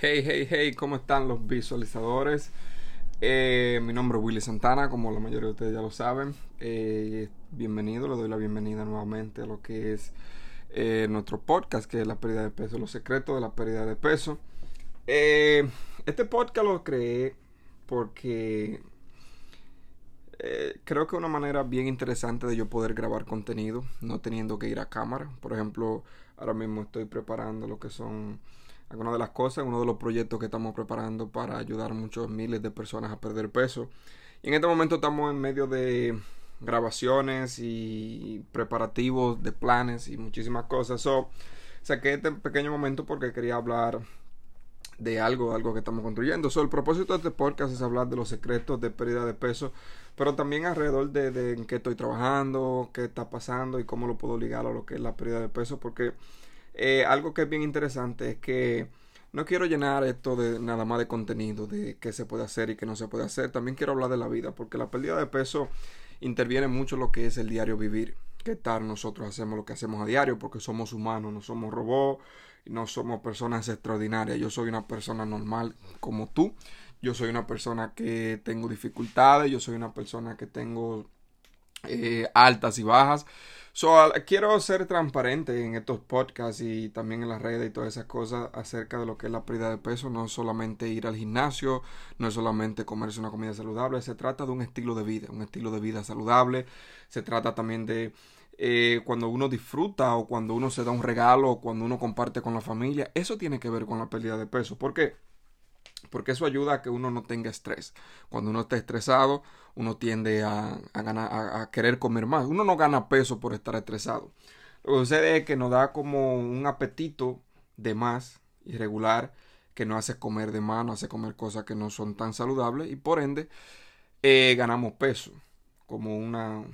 Hey, hey, hey, ¿cómo están los visualizadores? Eh, mi nombre es Willy Santana, como la mayoría de ustedes ya lo saben. Eh, bienvenido, le doy la bienvenida nuevamente a lo que es eh, nuestro podcast, que es la pérdida de peso, los secretos de la pérdida de peso. este podcast lo creé porque creo que es una manera bien interesante de yo poder grabar contenido, no teniendo que ir a cámara. Por ejemplo, ahora mismo estoy preparando lo que son algunas de las cosas, uno de los proyectos que estamos preparando para ayudar a muchos miles de personas a perder peso. Y en este momento estamos en medio de grabaciones y preparativos de planes y muchísimas cosas. So, saqué este pequeño momento porque quería hablar de algo, algo que estamos construyendo. So, el propósito de este podcast es hablar de los secretos de pérdida de peso, pero también alrededor de, de en qué estoy trabajando, qué está pasando y cómo lo puedo ligar a lo que es la pérdida de peso, porque eh, algo que es bien interesante es que no quiero llenar esto de nada más de contenido, de qué se puede hacer y qué no se puede hacer. También quiero hablar de la vida, porque la pérdida de peso interviene mucho en lo que es el diario vivir. ¿Qué tal nosotros hacemos lo que hacemos a diario? Porque somos humanos, no somos robots, no somos personas extraordinarias. Yo soy una persona normal como tú. Yo soy una persona que tengo dificultades, yo soy una persona que tengo eh, altas y bajas. So, quiero ser transparente en estos podcasts y también en las redes y todas esas cosas acerca de lo que es la pérdida de peso. No es solamente ir al gimnasio, no es solamente comerse una comida saludable, se trata de un estilo de vida, un estilo de vida saludable. Se trata también de eh, cuando uno disfruta o cuando uno se da un regalo o cuando uno comparte con la familia. Eso tiene que ver con la pérdida de peso. ¿Por qué? Porque eso ayuda a que uno no tenga estrés. Cuando uno está estresado, uno tiende a, a, querer comer más. Uno no gana peso por estar estresado. Lo que sucede es que nos da como un apetito de más irregular que nos hace comer de más, nos hace comer cosas que no son tan saludables y por ende eh, ganamos peso como una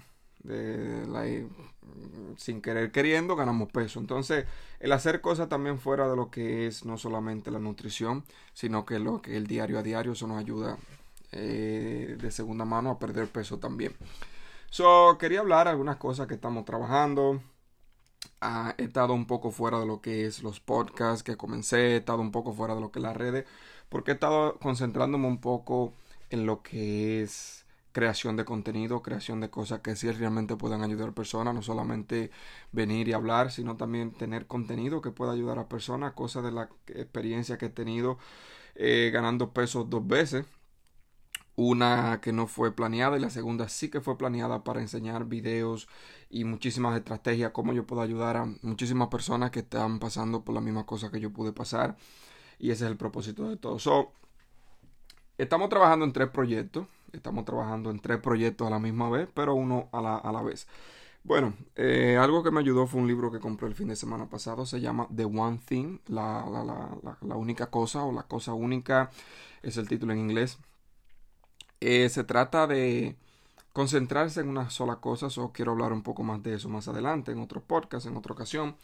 sin querer queriendo ganamos peso. Entonces, el hacer cosas también fuera de lo que es no solamente la nutrición, sino que lo que el diario a diario, eso nos ayuda eh, de segunda mano a perder peso también. So, quería hablar algunas cosas que estamos trabajando. Ah, he estado un poco fuera de lo que es los podcasts que comencé, he estado un poco fuera de lo que es las redes, porque he estado concentrándome un poco en lo que es creación de contenido, creación de cosas que sí realmente puedan ayudar a personas, no solamente venir y hablar, sino también tener contenido que pueda ayudar a personas, cosas de la experiencia que he tenido eh, ganando pesos dos veces. Una que no fue planeada y la segunda sí que fue planeada para enseñar videos y muchísimas estrategias, cómo yo puedo ayudar a muchísimas personas que están pasando por la misma cosa que yo pude pasar. Y ese es el propósito de todo. So, estamos trabajando en tres proyectos. Estamos trabajando en tres proyectos a la misma vez, pero uno a la, a la vez. Bueno, eh, algo que me ayudó fue un libro que compré el fin de semana pasado. Se llama The One Thing, la, la, la, única cosa o la cosa única es el título en inglés. Eh, se trata de concentrarse en una sola cosa. O quiero hablar un poco más de eso más adelante, en otro podcast, en otra ocasión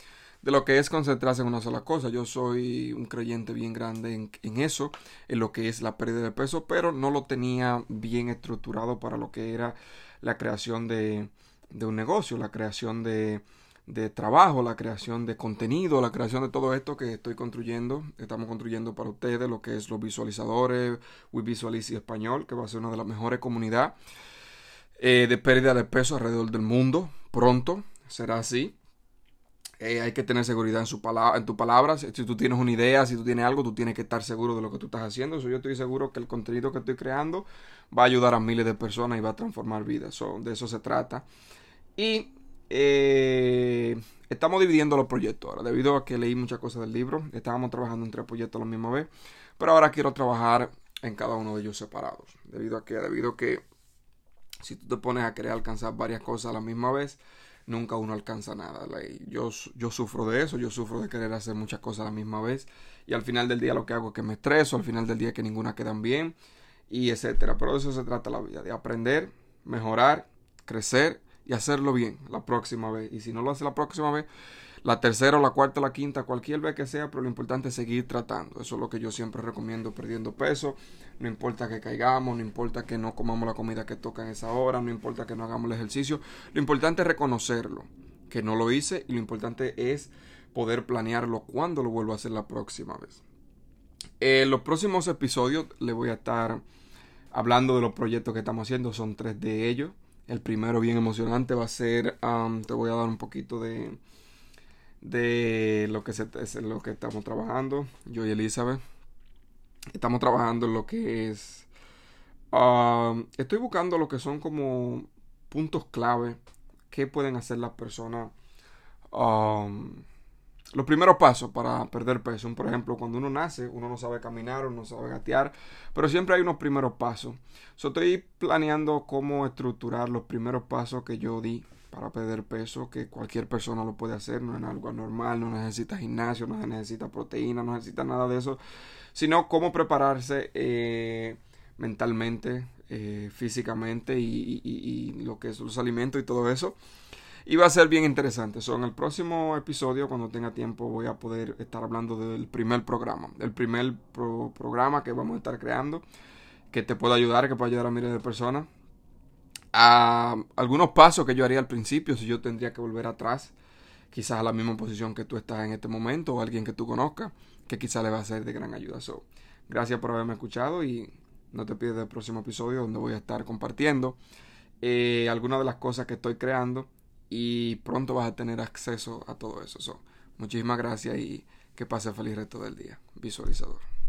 de lo que es concentrarse en una sola cosa. Yo soy un creyente bien grande en, eso, en lo que es la pérdida de peso, pero no lo tenía bien estructurado para lo que era la creación de, de un negocio, la creación de, de trabajo, la creación de contenido, la creación de todo esto que estoy construyendo, estamos construyendo para ustedes, lo que es los visualizadores, We Visualize Español, que va a ser una de las mejores comunidades eh, de pérdida de peso alrededor del mundo. Pronto será así. Eh, hay que tener seguridad en, su palabra, en tu palabra. Si, tú tienes una idea, si tú tienes algo, tú tienes que estar seguro de lo que tú estás haciendo. yo estoy seguro que el contenido que estoy creando va a ayudar a miles de personas y va a transformar vidas. de eso se trata. Y eh, estamos dividiendo los proyectos ahora. Debido a que leí muchas cosas del libro, estábamos trabajando en tres proyectos a la misma vez. Pero ahora quiero trabajar en cada uno de ellos separados. Debido a que, debido a que si tú te pones a querer alcanzar varias cosas a la misma vez, nunca uno alcanza nada. Yo, yo sufro de eso, yo sufro de querer hacer muchas cosas a la misma vez y al final del día lo que hago es que me estreso, al final del día que ninguna quedan bien y etcétera. Pero de eso se trata la vida, de aprender, mejorar, crecer y hacerlo bien la próxima vez. Y si no lo hace la próxima vez, la tercera o la cuarta o la quinta, cualquier vez que sea, pero lo importante es seguir tratando. Eso es lo que yo siempre recomiendo, perdiendo peso. No importa que caigamos, no importa que no comamos la comida que toca en esa hora, no importa que no hagamos el ejercicio. Lo importante es reconocerlo, que no lo hice, y lo importante es poder planearlo cuando lo vuelvo a hacer la próxima vez. En los próximos episodios les voy a estar hablando de los proyectos que estamos haciendo. Son tres de ellos. El primero bien emocionante va a ser, te voy a dar un poquito de, de lo que, se, es lo que estamos trabajando, yo y Elizabeth. Estamos trabajando en lo que es... Um, estoy buscando lo que son como puntos clave que pueden hacer las personas. Um, los primeros pasos para perder peso. Por ejemplo, cuando uno nace, uno no sabe caminar, uno no sabe gatear, pero siempre hay unos primeros pasos. So, estoy planeando cómo estructurar los primeros pasos que yo di para perder peso, que cualquier persona lo puede hacer, no es algo normal, no necesita gimnasio, no necesita proteína, no necesita nada de eso, sino cómo prepararse eh, mentalmente, eh, físicamente y, lo que es los alimentos y todo eso. Y va a ser bien interesante. So, en el próximo episodio, cuando tenga tiempo, voy a poder estar hablando del primer programa. El primer programa que vamos a estar creando. Que te pueda ayudar, que pueda ayudar a miles de personas. A algunos pasos que yo haría al principio, si yo tendría que volver atrás. Quizás a la misma posición que tú estás en este momento. O alguien que tú conozcas. Que quizás le va a ser de gran ayuda. So, gracias por haberme escuchado. Y no te pierdas el próximo episodio donde voy a estar compartiendo eh, algunas de las cosas que estoy creando y pronto vas a tener acceso a todo eso. muchísimas gracias y que pase feliz resto del día. Visualizador.